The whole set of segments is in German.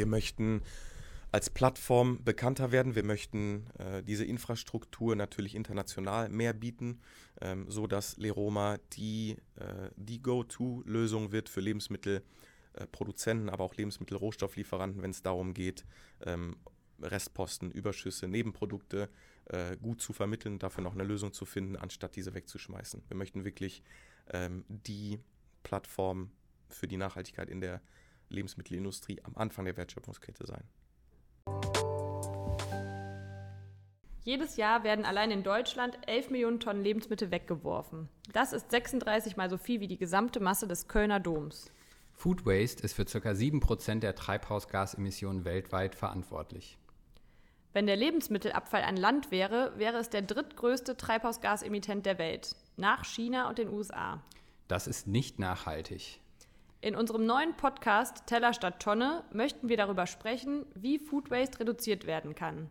Wir möchten als Plattform bekannter werden. Wir möchten äh, diese Infrastruktur natürlich international mehr bieten, ähm, so Leroma die, äh, die Go-To-Lösung wird für Lebensmittelproduzenten, aber auch Lebensmittelrohstofflieferanten, wenn es darum geht, ähm, Restposten, Überschüsse, Nebenprodukte äh, gut zu vermitteln, dafür noch eine Lösung zu finden, anstatt diese wegzuschmeißen. Wir möchten wirklich ähm, die Plattform für die Nachhaltigkeit in der Lebensmittelindustrie am Anfang der Wertschöpfungskette sein. Jedes Jahr werden allein in Deutschland 11 Millionen Tonnen Lebensmittel weggeworfen. Das ist 36 mal so viel wie die gesamte Masse des Kölner Doms. Food Waste ist für ca. 7% der Treibhausgasemissionen weltweit verantwortlich. Wenn der Lebensmittelabfall ein Land wäre, wäre es der drittgrößte Treibhausgasemittent der Welt, nach China und den USA. Das ist nicht nachhaltig. In unserem neuen Podcast Teller statt Tonne möchten wir darüber sprechen, wie Food Waste reduziert werden kann.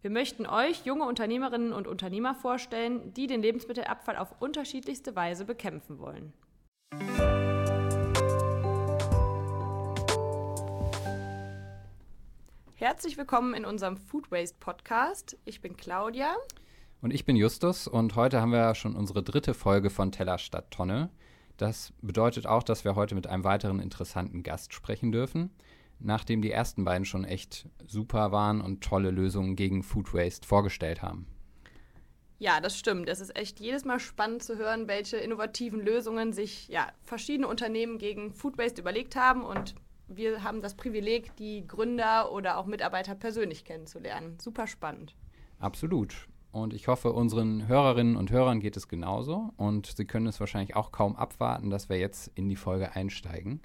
Wir möchten euch junge Unternehmerinnen und Unternehmer vorstellen, die den Lebensmittelabfall auf unterschiedlichste Weise bekämpfen wollen. Herzlich willkommen in unserem Food Waste Podcast. Ich bin Claudia. Und ich bin Justus und heute haben wir schon unsere dritte Folge von Teller statt Tonne. Das bedeutet auch, dass wir heute mit einem weiteren interessanten Gast sprechen dürfen nachdem die ersten beiden schon echt super waren und tolle Lösungen gegen Food Waste vorgestellt haben. Ja, das stimmt. Es ist echt jedes Mal spannend zu hören, welche innovativen Lösungen sich ja, verschiedene Unternehmen gegen Food Waste überlegt haben. Und wir haben das Privileg, die Gründer oder auch Mitarbeiter persönlich kennenzulernen. Super spannend. Absolut. Und ich hoffe, unseren Hörerinnen und Hörern geht es genauso. Und sie können es wahrscheinlich auch kaum abwarten, dass wir jetzt in die Folge einsteigen.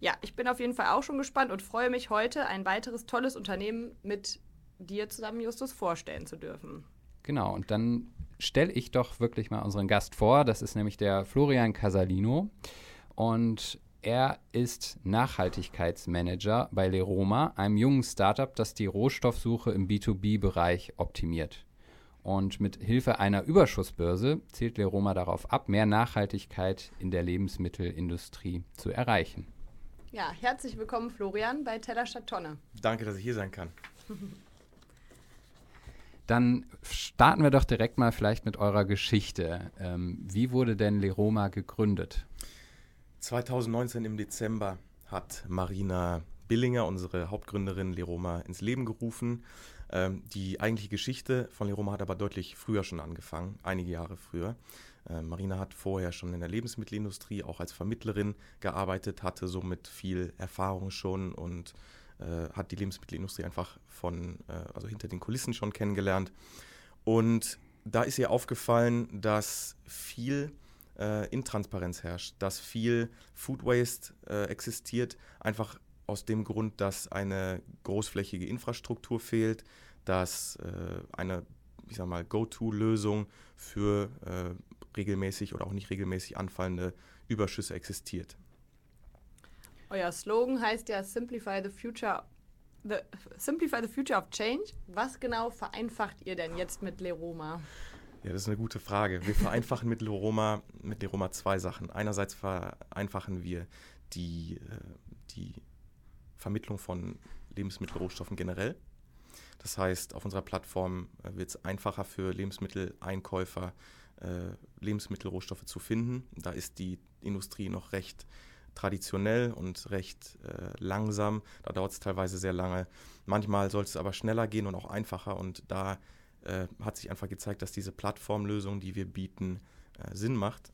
Ja, ich bin auf jeden Fall auch schon gespannt und freue mich heute, ein weiteres tolles Unternehmen mit dir zusammen, Justus, vorstellen zu dürfen. Genau, und dann stelle ich doch wirklich mal unseren Gast vor. Das ist nämlich der Florian Casalino. Und er ist Nachhaltigkeitsmanager bei Leroma, einem jungen Startup, das die Rohstoffsuche im B2B-Bereich optimiert. Und mit Hilfe einer Überschussbörse zielt Leroma darauf ab, mehr Nachhaltigkeit in der Lebensmittelindustrie zu erreichen. Ja, herzlich willkommen, Florian, bei Teller statt Tonne. Danke, dass ich hier sein kann. Dann starten wir doch direkt mal vielleicht mit eurer Geschichte. Ähm, wie wurde denn Leroma gegründet? 2019 im Dezember hat Marina Billinger, unsere Hauptgründerin, Leroma ins Leben gerufen. Ähm, die eigentliche Geschichte von Leroma hat aber deutlich früher schon angefangen, einige Jahre früher. Äh, Marina hat vorher schon in der Lebensmittelindustrie auch als Vermittlerin gearbeitet, hatte somit viel Erfahrung schon und äh, hat die Lebensmittelindustrie einfach von, äh, also hinter den Kulissen schon kennengelernt. Und da ist ihr aufgefallen, dass viel äh, Intransparenz herrscht, dass viel Food Waste äh, existiert, einfach aus dem Grund, dass eine großflächige Infrastruktur fehlt, dass äh, eine ich sag mal, Go-To-Lösung für äh, regelmäßig oder auch nicht regelmäßig anfallende Überschüsse existiert. Euer Slogan heißt ja Simplify the Future the, Simplify the Future of Change. Was genau vereinfacht ihr denn jetzt mit Leroma? Ja, das ist eine gute Frage. Wir vereinfachen mit Leroma, mit Leroma zwei Sachen. Einerseits vereinfachen wir die, äh, die Vermittlung von Lebensmittelrohstoffen generell. Das heißt, auf unserer Plattform äh, wird es einfacher für Lebensmitteleinkäufer, äh, Lebensmittelrohstoffe zu finden. Da ist die Industrie noch recht traditionell und recht äh, langsam. Da dauert es teilweise sehr lange. Manchmal soll es aber schneller gehen und auch einfacher. Und da äh, hat sich einfach gezeigt, dass diese Plattformlösung, die wir bieten, äh, Sinn macht.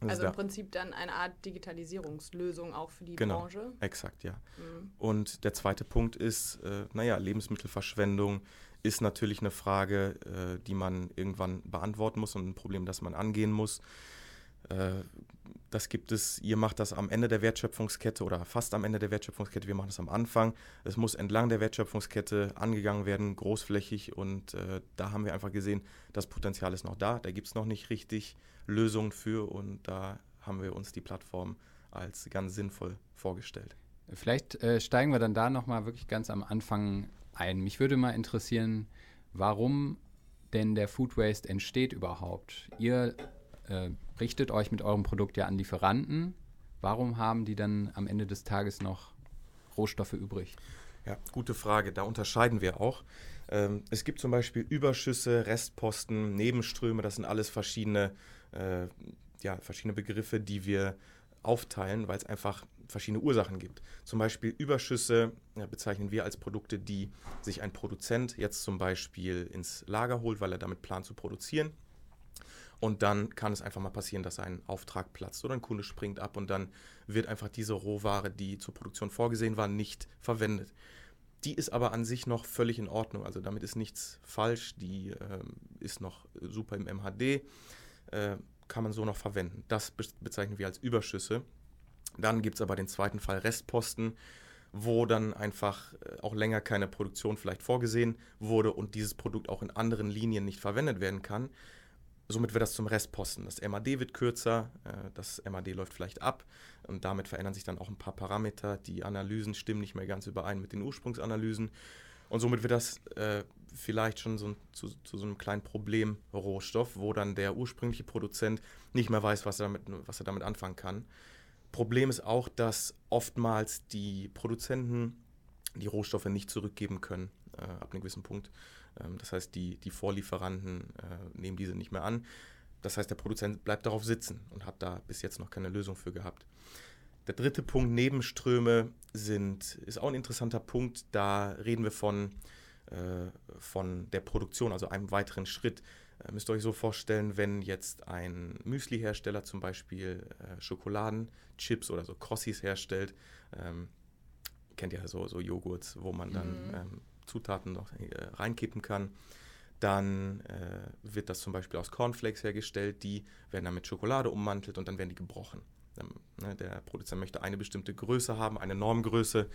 Also, also im Prinzip dann eine Art Digitalisierungslösung auch für die genau, Branche. Exakt, ja. Mhm. Und der zweite Punkt ist, äh, naja, Lebensmittelverschwendung ist natürlich eine Frage, äh, die man irgendwann beantworten muss und ein Problem, das man angehen muss. Äh, das gibt es, ihr macht das am Ende der Wertschöpfungskette oder fast am Ende der Wertschöpfungskette, wir machen das am Anfang. Es muss entlang der Wertschöpfungskette angegangen werden, großflächig und äh, da haben wir einfach gesehen, das Potenzial ist noch da, da gibt es noch nicht richtig Lösungen für und da haben wir uns die Plattform als ganz sinnvoll vorgestellt. Vielleicht äh, steigen wir dann da nochmal wirklich ganz am Anfang ein. Mich würde mal interessieren, warum denn der Food Waste entsteht überhaupt. Ihr äh, richtet euch mit eurem Produkt ja an Lieferanten. Warum haben die dann am Ende des Tages noch Rohstoffe übrig? Ja, gute Frage. Da unterscheiden wir auch. Ähm, es gibt zum Beispiel Überschüsse, Restposten, Nebenströme. Das sind alles verschiedene, äh, ja, verschiedene Begriffe, die wir aufteilen, weil es einfach verschiedene Ursachen gibt. Zum Beispiel Überschüsse ja, bezeichnen wir als Produkte, die sich ein Produzent jetzt zum Beispiel ins Lager holt, weil er damit plant zu produzieren. Und dann kann es einfach mal passieren, dass ein Auftrag platzt oder ein Kunde springt ab und dann wird einfach diese Rohware, die zur Produktion vorgesehen war, nicht verwendet. Die ist aber an sich noch völlig in Ordnung. Also damit ist nichts falsch. Die äh, ist noch super im MHD. Äh, kann man so noch verwenden. Das bezeichnen wir als Überschüsse. Dann gibt es aber den zweiten Fall Restposten, wo dann einfach äh, auch länger keine Produktion vielleicht vorgesehen wurde und dieses Produkt auch in anderen Linien nicht verwendet werden kann. Somit wird das zum Restposten. Das MAD wird kürzer, äh, das MAD läuft vielleicht ab und damit verändern sich dann auch ein paar Parameter. Die Analysen stimmen nicht mehr ganz überein mit den Ursprungsanalysen und somit wird das äh, vielleicht schon so zu, zu, so einem kleinen Problem-Rohstoff, wo dann der ursprüngliche Produzent nicht mehr weiß, was er damit, was er damit anfangen kann. Problem ist auch, dass oftmals die Produzenten die Rohstoffe nicht zurückgeben können äh, ab einem gewissen Punkt. Ähm, das heißt, die, die Vorlieferanten äh, nehmen diese nicht mehr an. Das heißt, der Produzent bleibt darauf sitzen und hat da bis jetzt noch keine Lösung für gehabt. Der dritte Punkt, Nebenströme, sind, ist auch ein interessanter Punkt. Da reden wir von, äh, von der Produktion, also einem weiteren Schritt. Äh, müsst ihr euch so vorstellen, wenn jetzt ein Müsli-Hersteller zum Beispiel äh, Schokoladenchips oder so Crossis herstellt, ähm, kennt ihr ja so, so Joghurts, wo man dann mhm. ähm, Zutaten noch äh, reinkippen kann. Dann äh, wird das zum Beispiel aus Cornflakes hergestellt, die werden dann mit Schokolade ummantelt und dann werden die gebrochen. Ähm, ne, der Produzent möchte eine bestimmte Größe haben, eine Normgröße.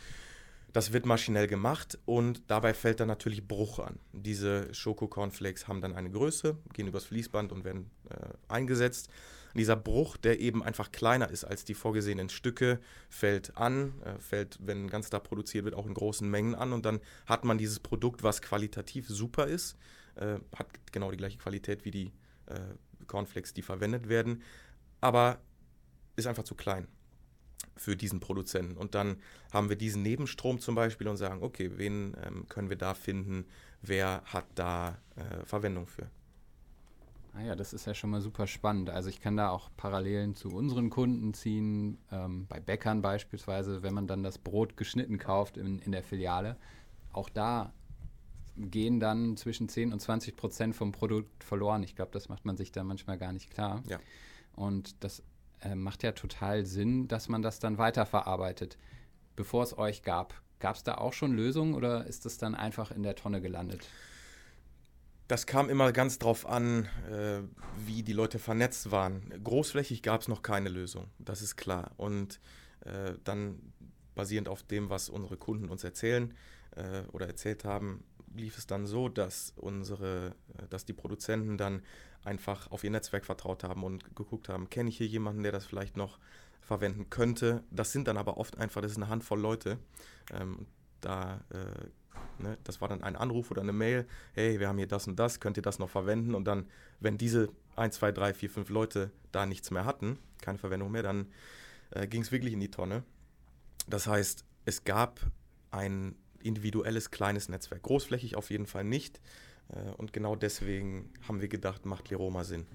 Das wird maschinell gemacht und dabei fällt dann natürlich Bruch an. Diese Schoko-Cornflakes haben dann eine Größe, gehen übers Fließband und werden äh, eingesetzt. Und dieser Bruch, der eben einfach kleiner ist als die vorgesehenen Stücke, fällt an, äh, fällt, wenn ganz da produziert wird, auch in großen Mengen an und dann hat man dieses Produkt, was qualitativ super ist, äh, hat genau die gleiche Qualität wie die äh, Cornflakes, die verwendet werden, aber ist einfach zu klein für diesen Produzenten. Und dann haben wir diesen Nebenstrom zum Beispiel und sagen, okay, wen ähm, können wir da finden, wer hat da äh, Verwendung für. Ah ja, das ist ja schon mal super spannend. Also ich kann da auch Parallelen zu unseren Kunden ziehen, ähm, bei Bäckern beispielsweise, wenn man dann das Brot geschnitten kauft in, in der Filiale. Auch da gehen dann zwischen 10 und 20 Prozent vom Produkt verloren. Ich glaube, das macht man sich da manchmal gar nicht klar. Ja. Und das äh, macht ja total Sinn, dass man das dann weiterverarbeitet. Bevor es euch gab, gab es da auch schon Lösungen oder ist das dann einfach in der Tonne gelandet? Das kam immer ganz drauf an, äh, wie die Leute vernetzt waren. Großflächig gab es noch keine Lösung, das ist klar. Und äh, dann basierend auf dem, was unsere Kunden uns erzählen äh, oder erzählt haben, lief es dann so, dass unsere, äh, dass die Produzenten dann einfach auf ihr Netzwerk vertraut haben und geguckt haben, kenne ich hier jemanden, der das vielleicht noch verwenden könnte. Das sind dann aber oft einfach, das ist eine Handvoll Leute. Ähm, da, äh, ne, das war dann ein Anruf oder eine Mail, hey, wir haben hier das und das, könnt ihr das noch verwenden? Und dann, wenn diese 1, 2, 3, 4, 5 Leute da nichts mehr hatten, keine Verwendung mehr, dann äh, ging es wirklich in die Tonne. Das heißt, es gab ein individuelles kleines Netzwerk. Großflächig auf jeden Fall nicht. Äh, und genau deswegen haben wir gedacht, macht Leroma Sinn.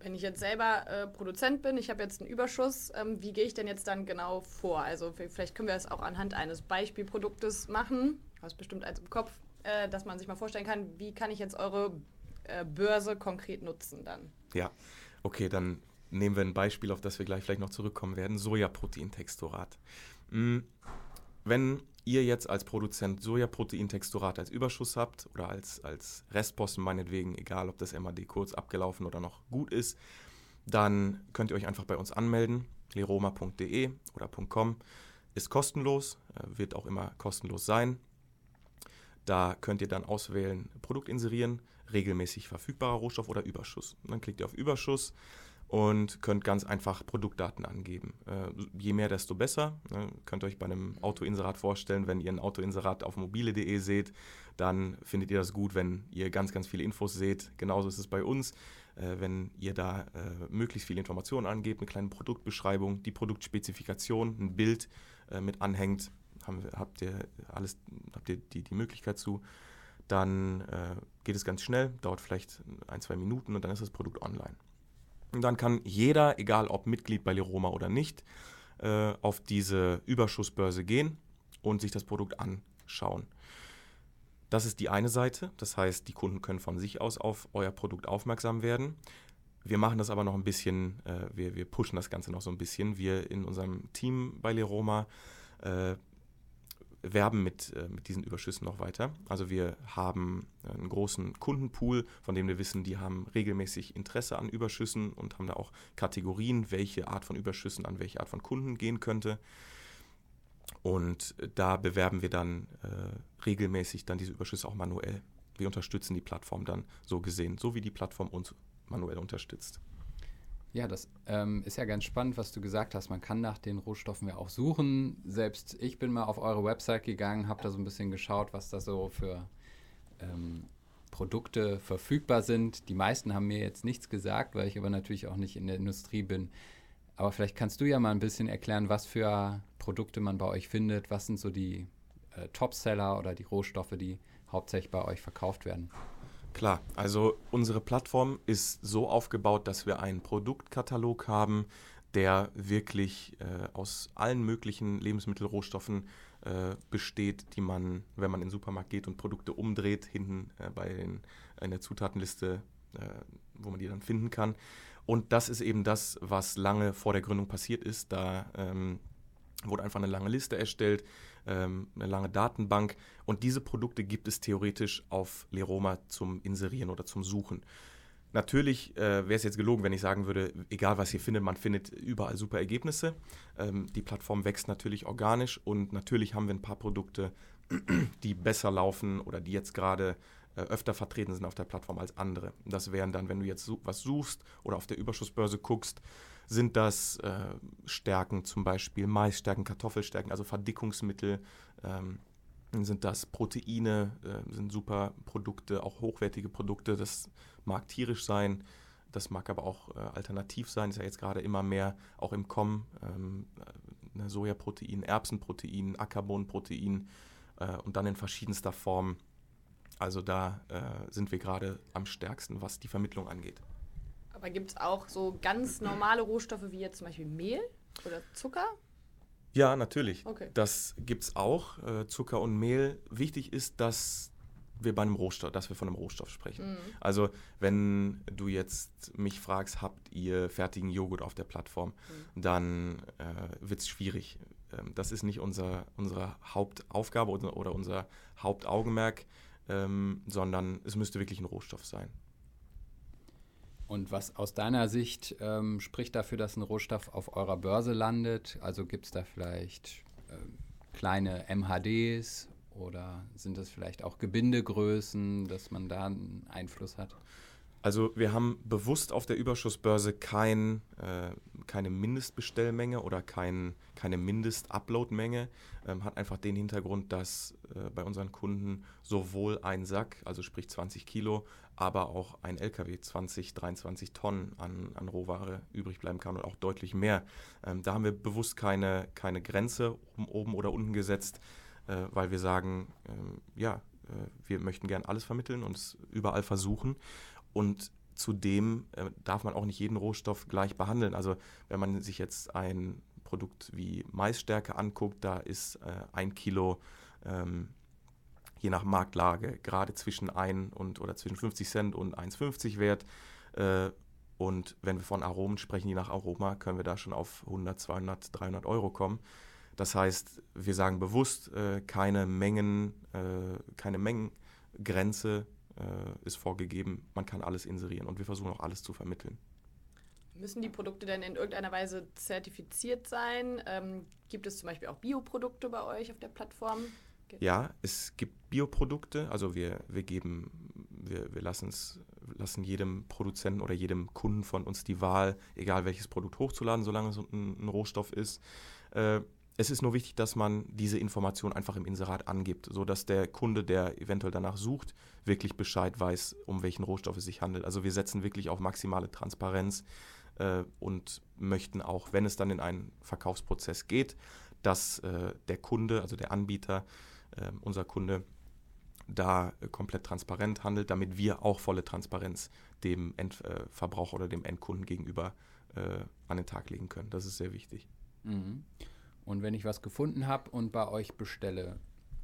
Wenn ich jetzt selber äh, Produzent bin, ich habe jetzt einen Überschuss, ähm, wie gehe ich denn jetzt dann genau vor? Also vielleicht können wir das auch anhand eines Beispielproduktes machen. Du hast bestimmt eins im Kopf, äh, dass man sich mal vorstellen kann, wie kann ich jetzt eure äh, Börse konkret nutzen dann? Ja, okay, dann nehmen wir ein Beispiel, auf das wir gleich vielleicht noch zurückkommen werden. Sojaproteintexturat. Mhm. Wenn ihr jetzt als Produzent Sojaproteintexturat als Überschuss habt oder als, als Restposten meinetwegen, egal ob das MAD kurz abgelaufen oder noch gut ist, dann könnt ihr euch einfach bei uns anmelden, leroma.de oder .com. Ist kostenlos, äh, wird auch immer kostenlos sein. Da könnt ihr dann auswählen, Produkt inserieren, regelmäßig verfügbarer Rohstoff oder Überschuss. Dann klickt ihr auf Überschuss und könnt ganz einfach Produktdaten angeben. Äh, je mehr, desto besser. Ne? Könnt ihr euch bei einem Autoinserat vorstellen, wenn ihr ein Autoinserat auf mobile.de seht, dann findet ihr das gut, wenn ihr ganz, ganz viele Infos seht. Genauso ist es bei uns. Äh, wenn ihr da äh, möglichst viele Informationen angebt, eine kleine Produktbeschreibung, die Produktspezifikation, ein Bild äh, mit anhängt, haben habt ihr alles, habt ihr die, die Möglichkeit zu. Dann äh, geht es ganz schnell, dauert vielleicht ein, zwei Minuten und dann ist das Produkt online. Und dann kann jeder, egal ob Mitglied bei Leroma oder nicht, äh, auf diese Überschussbörse gehen und sich das Produkt anschauen. Das ist die eine Seite, das heißt, die Kunden können von sich aus auf euer Produkt aufmerksam werden. Wir machen das aber noch ein bisschen, äh, wir, wir pushen das Ganze noch so ein bisschen. Wir in unserem Team bei Leroma äh, werben mit, äh, mit diesen Überschüssen noch weiter. Also wir haben einen großen Kundenpool, von dem wir wissen, die haben regelmäßig Interesse an Überschüssen und haben da auch Kategorien, welche Art von Überschüssen an welche Art von Kunden gehen könnte. Und da bewerben wir dann äh, regelmäßig dann diese Überschüsse auch manuell. Wir unterstützen die Plattform dann so gesehen, so wie die Plattform uns manuell unterstützt. Ja, das ähm, ist ja ganz spannend, was du gesagt hast. Man kann nach den Rohstoffen ja auch suchen. Selbst ich bin mal auf eure Website gegangen, habe da so ein bisschen geschaut, was da so für ähm, Produkte verfügbar sind. Die meisten haben mir jetzt nichts gesagt, weil ich aber natürlich auch nicht in der Industrie bin. Aber vielleicht kannst du ja mal ein bisschen erklären, was für Produkte man bei euch findet. Was sind so die äh, Topseller oder die Rohstoffe, die hauptsächlich bei euch verkauft werden? Klar, also unsere Plattform ist so aufgebaut, dass wir einen Produktkatalog haben, der wirklich äh, aus allen möglichen Lebensmittelrohstoffen äh, besteht, die man, wenn man in den Supermarkt geht und Produkte umdreht, hinten äh, bei den, in der Zutatenliste, äh, wo man die dann finden kann. Und das ist eben das, was lange vor der Gründung passiert ist. Da ähm, wurde einfach eine lange Liste erstellt ähm, eine lange Datenbank. Und diese Produkte gibt es theoretisch auf Leroma zum Inserieren oder zum Suchen. Natürlich äh, wäre es jetzt gelogen, wenn ich sagen würde, egal was ihr findet, man findet überall super Ergebnisse. Ähm, die Plattform wächst natürlich organisch und natürlich haben wir ein paar Produkte, die besser laufen oder die jetzt gerade äh, öfter vertreten sind auf der Plattform als andere. Das wären dann, wenn du jetzt was suchst oder auf der Überschussbörse guckst, sind das äh, Stärken, zum Beispiel Maisstärken, Kartoffelstärken, also Verdickungsmittel. Ähm, sind das Proteine, äh, sind super Produkte, auch hochwertige Produkte. Das mag tierisch sein, das mag aber auch äh, alternativ sein. Ist ja jetzt gerade immer mehr auch im Kommen. Ähm, ne, Sojaprotein, Erbsenprotein, Ackerbohnenprotein äh, und dann in verschiedenster Form. Also da äh, sind wir gerade am stärksten, was die Vermittlung angeht. Aber gibt es auch so ganz normale Rohstoffe wie jetzt zum Beispiel Mehl oder Zucker? Ja, natürlich. Okay. Das gibt es auch, äh, Zucker und Mehl. Wichtig ist, dass wir bei einem Rohstoff, dass wir von einem Rohstoff sprechen. Mhm. Also wenn du jetzt mich fragst, habt ihr fertigen Joghurt auf der Plattform, mhm. dann äh, wird es schwierig. Ähm, das ist nicht unser, unsere Hauptaufgabe oder, oder unser Hauptaugenmerk, ähm, sondern es müsste wirklich ein Rohstoff sein. Und was aus deiner Sicht ähm, spricht dafür, dass ein Rohstoff auf eurer Börse landet? Also gibt es da vielleicht ähm, kleine MHDs oder sind das vielleicht auch Gebindegrößen, dass man da einen Einfluss hat? Also wir haben bewusst auf der Überschussbörse kein, äh, keine Mindestbestellmenge oder kein, keine Mindest-Upload-Menge. Ähm, hat einfach den Hintergrund, dass äh, bei unseren Kunden sowohl ein Sack, also sprich 20 Kilo, aber auch ein LKW 20, 23 Tonnen an, an Rohware übrig bleiben kann und auch deutlich mehr. Ähm, da haben wir bewusst keine, keine Grenze oben, oben oder unten gesetzt, äh, weil wir sagen, ähm, ja, äh, wir möchten gern alles vermitteln und es überall versuchen. Und zudem äh, darf man auch nicht jeden Rohstoff gleich behandeln. Also wenn man sich jetzt ein Produkt wie Maisstärke anguckt, da ist äh, ein Kilo ähm, je nach Marktlage gerade zwischen 1 und oder zwischen 50 Cent und 1,50 wert. Äh, und wenn wir von Aromen sprechen, je nach Aroma, können wir da schon auf 100, 200, 300 Euro kommen. Das heißt, wir sagen bewusst, äh, keine Mengen, äh, keine Mengengrenze ist vorgegeben. Man kann alles inserieren und wir versuchen auch alles zu vermitteln. Müssen die Produkte denn in irgendeiner Weise zertifiziert sein? Ähm, gibt es zum Beispiel auch Bioprodukte bei euch auf der Plattform? Ja, es gibt Bioprodukte, also wir, wir geben, wir, wir lassen jedem Produzenten oder jedem Kunden von uns die Wahl, egal welches Produkt hochzuladen, solange es ein, ein Rohstoff ist. Äh, es ist nur wichtig, dass man diese Information einfach im Inserat angibt, sodass der Kunde, der eventuell danach sucht, wirklich Bescheid weiß, um welchen Rohstoff es sich handelt. Also wir setzen wirklich auf maximale Transparenz äh, und möchten auch, wenn es dann in einen Verkaufsprozess geht, dass äh, der Kunde, also der Anbieter, äh, unser Kunde, da äh, komplett transparent handelt, damit wir auch volle Transparenz dem Endverbraucher oder dem Endkunden gegenüber äh, an den Tag legen können. Das ist sehr wichtig. Mhm. Und wenn ich was gefunden habe und bei euch bestelle,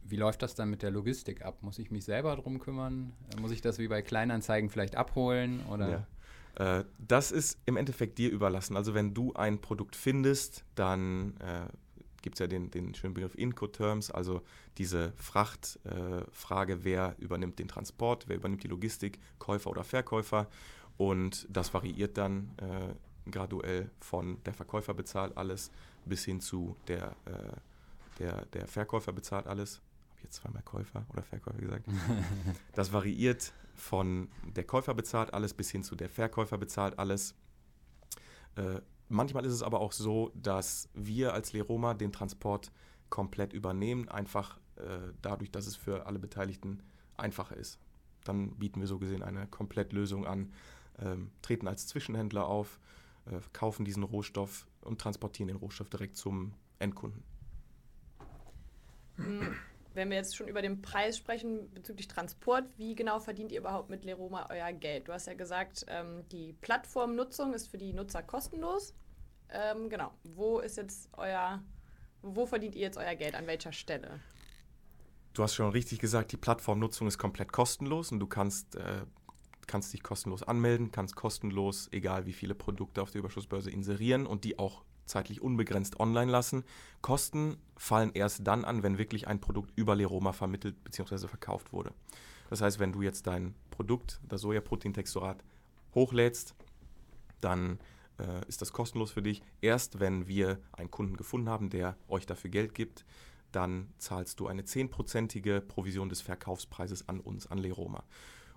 wie läuft das dann mit der Logistik ab? Muss ich mich selber darum kümmern? Äh, muss ich das wie bei Kleinanzeigen vielleicht abholen? Oder? Ja. Äh, das ist im Endeffekt dir überlassen. Also wenn du ein Produkt findest, dann äh, gibt es ja den, den schönen Begriff Incoterms, also diese Frachtfrage, äh, wer übernimmt den Transport, wer übernimmt die Logistik, Käufer oder Verkäufer. Und das variiert dann äh, graduell von der Verkäufer bezahlt alles bis hin zu der, äh, der, der Verkäufer bezahlt alles. Habe ich jetzt zweimal Käufer oder Verkäufer gesagt? das variiert von der Käufer bezahlt alles bis hin zu der Verkäufer bezahlt alles. Manchmal ist es aber auch so, dass wir als Leroma den Transport komplett übernehmen, einfach äh, dadurch, dass es für alle Beteiligten einfacher ist. Dann bieten wir so gesehen eine Komplettlösung an, ähm, treten als Zwischenhändler auf, äh, kaufen diesen Rohstoff und transportieren den Rohstoff direkt zum Endkunden. Wenn wir jetzt schon über den Preis sprechen bezüglich Transport, wie genau verdient ihr überhaupt mit Leroma euer Geld? Du hast ja gesagt, ähm, die Plattformnutzung ist für die Nutzer kostenlos. Ähm, genau. Wo ist jetzt euer, wo verdient ihr jetzt euer Geld? An welcher Stelle? Du hast schon richtig gesagt, die Plattformnutzung ist komplett kostenlos und du kannst äh, kannst dich kostenlos anmelden, kannst kostenlos, egal wie viele Produkte auf der Überschussbörse inserieren und die auch zeitlich unbegrenzt online lassen. Kosten fallen erst dann an, wenn wirklich ein Produkt über Leroma vermittelt bzw. verkauft wurde. Das heißt, wenn du jetzt dein Produkt, das Sojaproteintexturat, hochlädst, dann äh, ist das kostenlos für dich. Erst wenn wir einen Kunden gefunden haben, der euch dafür Geld gibt, dann zahlst du eine zehnprozentige Provision des Verkaufspreises an uns, an Leroma.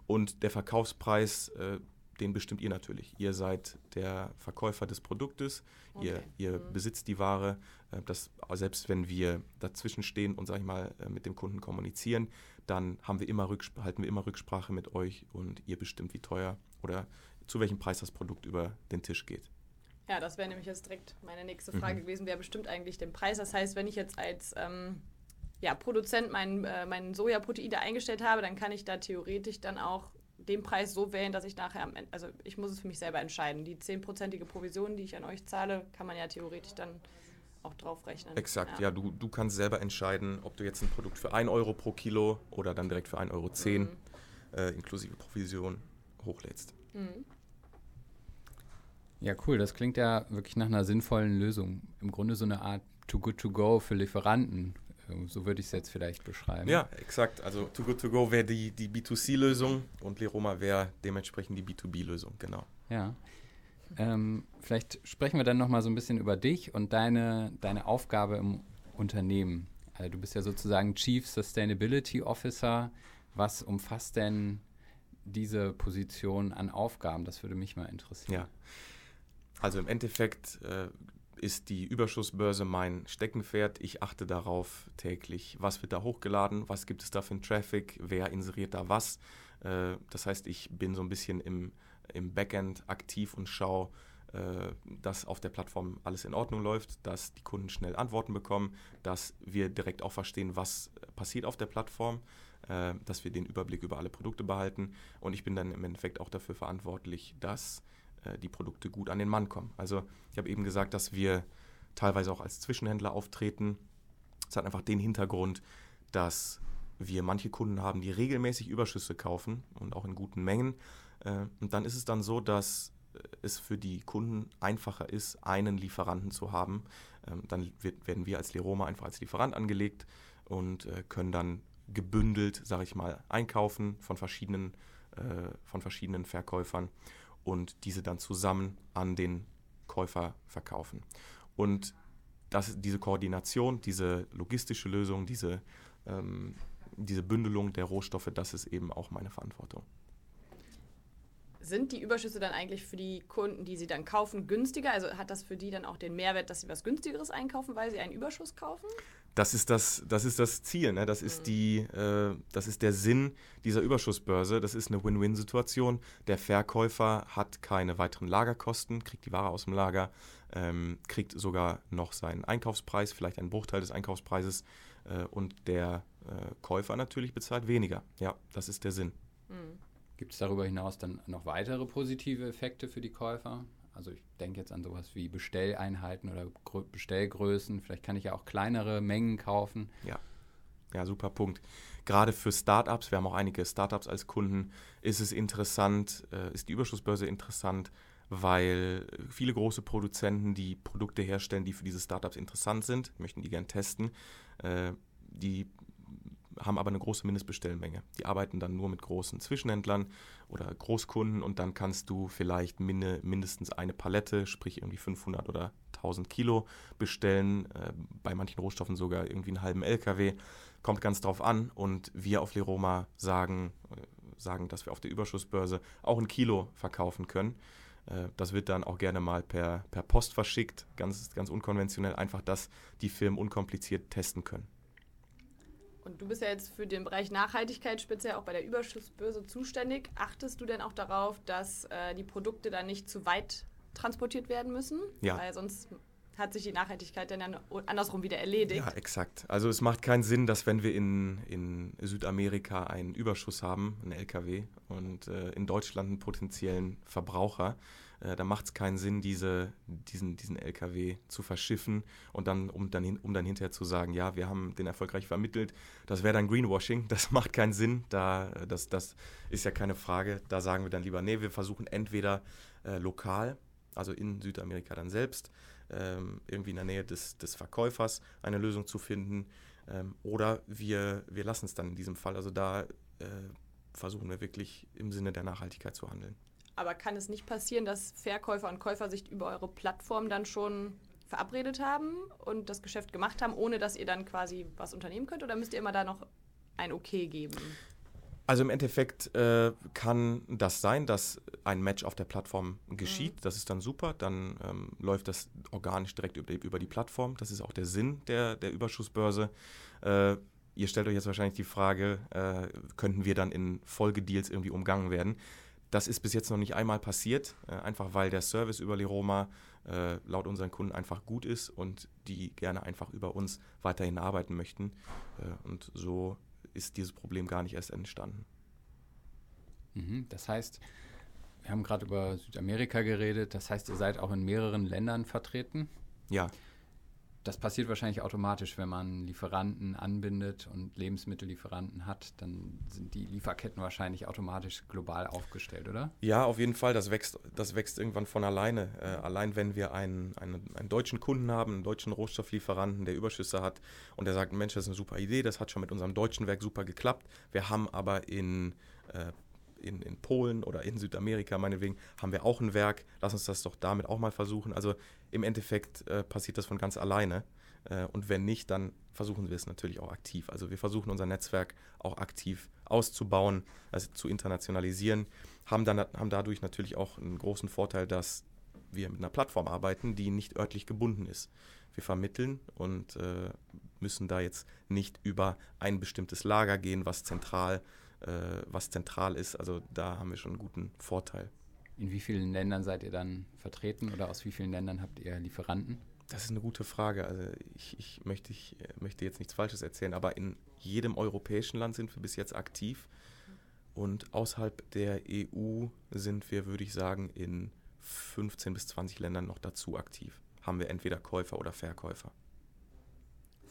Und der Verkaufspreis, äh, den bestimmt ihr natürlich. Ihr seid der Verkäufer des Produktes, okay. ihr, ihr mhm. besitzt die Ware. Äh, das, selbst wenn wir dazwischen stehen und, sag ich mal, äh, mit dem Kunden kommunizieren, dann haben wir immer halten wir immer Rücksprache mit euch und ihr bestimmt, wie teuer oder zu welchem Preis das Produkt über den Tisch geht. Ja, das wäre nämlich jetzt direkt meine nächste Frage mhm. gewesen, wer bestimmt eigentlich den Preis. Das heißt, wenn ich jetzt als ähm, ja, Produzent mein, äh, mein Sojaprotein eingestellt habe, dann kann ich da theoretisch dann auch den Preis so wählen, dass ich nachher am Ende, also ich muss es für mich selber entscheiden. Die 10%ige Provision, die ich an euch zahle, kann man ja theoretisch dann auch drauf rechnen. Exakt, ja, ja du, du kannst selber entscheiden, ob du jetzt ein Produkt für 1 Euro pro Kilo oder dann direkt für 1,10 Euro mhm. äh, inklusive Provision hochlädst. Mhm. Ja, cool. Das klingt ja wirklich nach einer sinnvollen Lösung. Im Grunde so eine Art Too Good To Go für Lieferanten. So würde ich es jetzt vielleicht beschreiben. Ja, exakt. Also Too Good To Go wäre die, die B2C-Lösung und Leroma wäre dementsprechend die B2B-Lösung, genau. Ja. Ähm, vielleicht sprechen wir dann nochmal so ein bisschen über dich und deine, deine Aufgabe im Unternehmen. Also du bist ja sozusagen Chief Sustainability Officer. Was umfasst denn diese Position an Aufgaben? Das würde mich mal interessieren. Ja. Also im Endeffekt äh, ist die Überschussbörse mein Steckenpferd. Ich achte darauf täglich, was wird da hochgeladen, was gibt es da für einen Traffic, wer inseriert da was. Äh, das heißt, ich bin so ein bisschen im, im Backend aktiv und schaue, äh, dass auf der Plattform alles in Ordnung läuft, dass die Kunden schnell Antworten bekommen, dass wir direkt auch verstehen, was passiert auf der Plattform, äh, dass wir den Überblick über alle Produkte behalten. Und ich bin dann im Endeffekt auch dafür verantwortlich, dass äh, die Produkte gut an den Mann kommen. Also ich habe eben gesagt, dass wir teilweise auch als Zwischenhändler auftreten. Das hat einfach den Hintergrund, dass wir manche Kunden haben, die regelmäßig Überschüsse kaufen und auch in guten Mengen. Äh, und dann ist es dann so, dass äh, es für die Kunden einfacher ist, einen Lieferanten zu haben. Ähm, dann werden wir als Leroma einfach als Lieferant angelegt und können dann gebündelt, sage ich mal, einkaufen von verschiedenen, von verschiedenen Verkäufern und diese dann zusammen an den Käufer verkaufen. Und das, diese Koordination, diese logistische Lösung, diese, ähm, diese Bündelung der Rohstoffe, das ist eben auch meine Verantwortung. Sind die Überschüsse dann eigentlich für die Kunden, die sie dann kaufen, günstiger? Also hat das für die dann auch den Mehrwert, dass sie was günstigeres einkaufen, weil sie einen Überschuss kaufen? Das ist das, das, ist das Ziel, ne? das, ist mhm. die, äh, das ist der Sinn dieser Überschussbörse. Das ist eine Win-Win-Situation. Der Verkäufer hat keine weiteren Lagerkosten, kriegt die Ware aus dem Lager. ähm, kriegt sogar noch seinen Einkaufspreis, vielleicht einen Bruchteil des Einkaufspreises äh, und der äh, Käufer natürlich bezahlt weniger. Ja, das ist der Sinn. Mhm. Gibt es darüber hinaus dann noch weitere positive Effekte für die Käufer? Also ich denke jetzt an sowas wie Bestelleinheiten oder Grö Bestellgrößen. Vielleicht kann ich ja auch kleinere Mengen kaufen. Ja, ja, super Punkt. Gerade für Startups, wir haben auch einige Startups als Kunden, ist es interessant, äh, ist die Überschussbörse interessant, weil viele große Produzenten, die Produkte herstellen, die für diese Startups interessant sind, möchten die gern testen, äh, die haben aber eine große Mindestbestellmenge. Die arbeiten dann nur mit großen Zwischenhändlern oder Großkunden und dann kannst du vielleicht minde, mindestens eine Palette, sprich irgendwie 500 oder 1000 Kilo bestellen, äh, bei manchen Rohstoffen sogar irgendwie einen halben LKW. Kommt ganz drauf an und wir auf Leroma sagen, äh, sagen, dass wir auf der Überschussbörse auch ein Kilo verkaufen können. Äh, das wird dann auch gerne mal per, per Post verschickt, ganz, ganz unkonventionell, einfach, dass die Firmen unkompliziert testen können. Und du bist ja jetzt für den Bereich Nachhaltigkeit speziell auch bei der Überschussbörse zuständig. Achtest du denn auch darauf, dass äh, die Produkte dann nicht zu weit transportiert werden müssen? Ja. Weil sonst hat sich die Nachhaltigkeit dann ja andersrum wieder erledigt. Ja, exakt. Also es macht keinen Sinn, dass wenn wir in, in Südamerika einen Überschuss haben, einen LKW, und äh, in Deutschland einen potenziellen Verbraucher, äh, da macht es keinen Sinn, diese, diesen, diesen LKW zu verschiffen und dann um, dann, um dann hinterher zu sagen, ja, wir haben den erfolgreich vermittelt. Das wäre dann Greenwashing, das macht keinen Sinn. Da, das, das ist ja keine Frage. Da sagen wir dann lieber, nee, wir versuchen entweder äh, lokal, also in Südamerika dann selbst, ähm, irgendwie in der Nähe des, des Verkäufers eine Lösung zu finden. Ähm, oder wir, wir lassen es dann in diesem Fall. Also da äh, versuchen wir wirklich im Sinne der Nachhaltigkeit zu handeln. Aber kann es nicht passieren, dass Verkäufer und Käufer sich über eure Plattform dann schon verabredet haben und das Geschäft gemacht haben, ohne dass ihr dann quasi was unternehmen könnt? Oder müsst ihr immer da noch ein Okay geben? Also im Endeffekt äh, kann das sein, dass ein Match auf der Plattform geschieht. Mhm. Das ist dann super. Dann ähm, läuft das organisch direkt über, über, die Plattform. Das ist auch der Sinn der, der Überschussbörse. Äh, ihr stellt euch jetzt wahrscheinlich die Frage, äh, könnten wir dann in Folgedeals irgendwie umgangen werden? Das ist bis jetzt noch nicht einmal passiert, äh, einfach weil der Service über Liroma äh, laut unseren Kunden einfach gut ist und die gerne einfach über uns weiterhin arbeiten möchten. Äh, und so ist dieses Problem gar nicht erst entstanden. Mhm, das heißt, wir haben gerade über Südamerika geredet, das heißt, ihr seid auch in mehreren Ländern vertreten? Ja. Das passiert wahrscheinlich automatisch, wenn man Lieferanten anbindet und Lebensmittellieferanten hat, dann sind die Lieferketten wahrscheinlich automatisch global aufgestellt, oder? Ja, auf jeden Fall. Das wächst, das wächst irgendwann von alleine. Äh, allein wenn wir einen, einen, einen, deutschen Kunden haben, einen deutschen Rohstofflieferanten, der Überschüsse hat und der sagt, Mensch, das ist eine super Idee, das hat schon mit unserem deutschen Werk super geklappt. Wir haben aber in äh, in, in Polen oder in Südamerika meinetwegen, haben wir auch ein Werk. Lass uns das doch damit auch mal versuchen. Also im Endeffekt äh, passiert das von ganz alleine. Äh, und wenn nicht, dann versuchen wir es natürlich auch aktiv. Also wir versuchen unser Netzwerk auch aktiv auszubauen, also zu internationalisieren, haben, dann, haben dadurch natürlich auch einen großen Vorteil, dass wir mit einer Plattform arbeiten, die nicht örtlich gebunden ist. Wir vermitteln und äh, müssen da jetzt nicht über ein bestimmtes Lager gehen, was zentral äh, was zentral ist. Also da haben wir schon einen guten Vorteil. In wie vielen Ländern seid ihr dann vertreten oder aus wie vielen Ländern habt ihr Lieferanten? Das ist eine gute Frage. Also ich, ich, möchte, ich möchte jetzt nichts Falsches erzählen, aber in jedem europäischen Land sind wir bis jetzt aktiv. Und außerhalb der EU sind wir, würde ich sagen, in 15 bis 20 Ländern noch dazu aktiv. Haben wir entweder Käufer oder Verkäufer.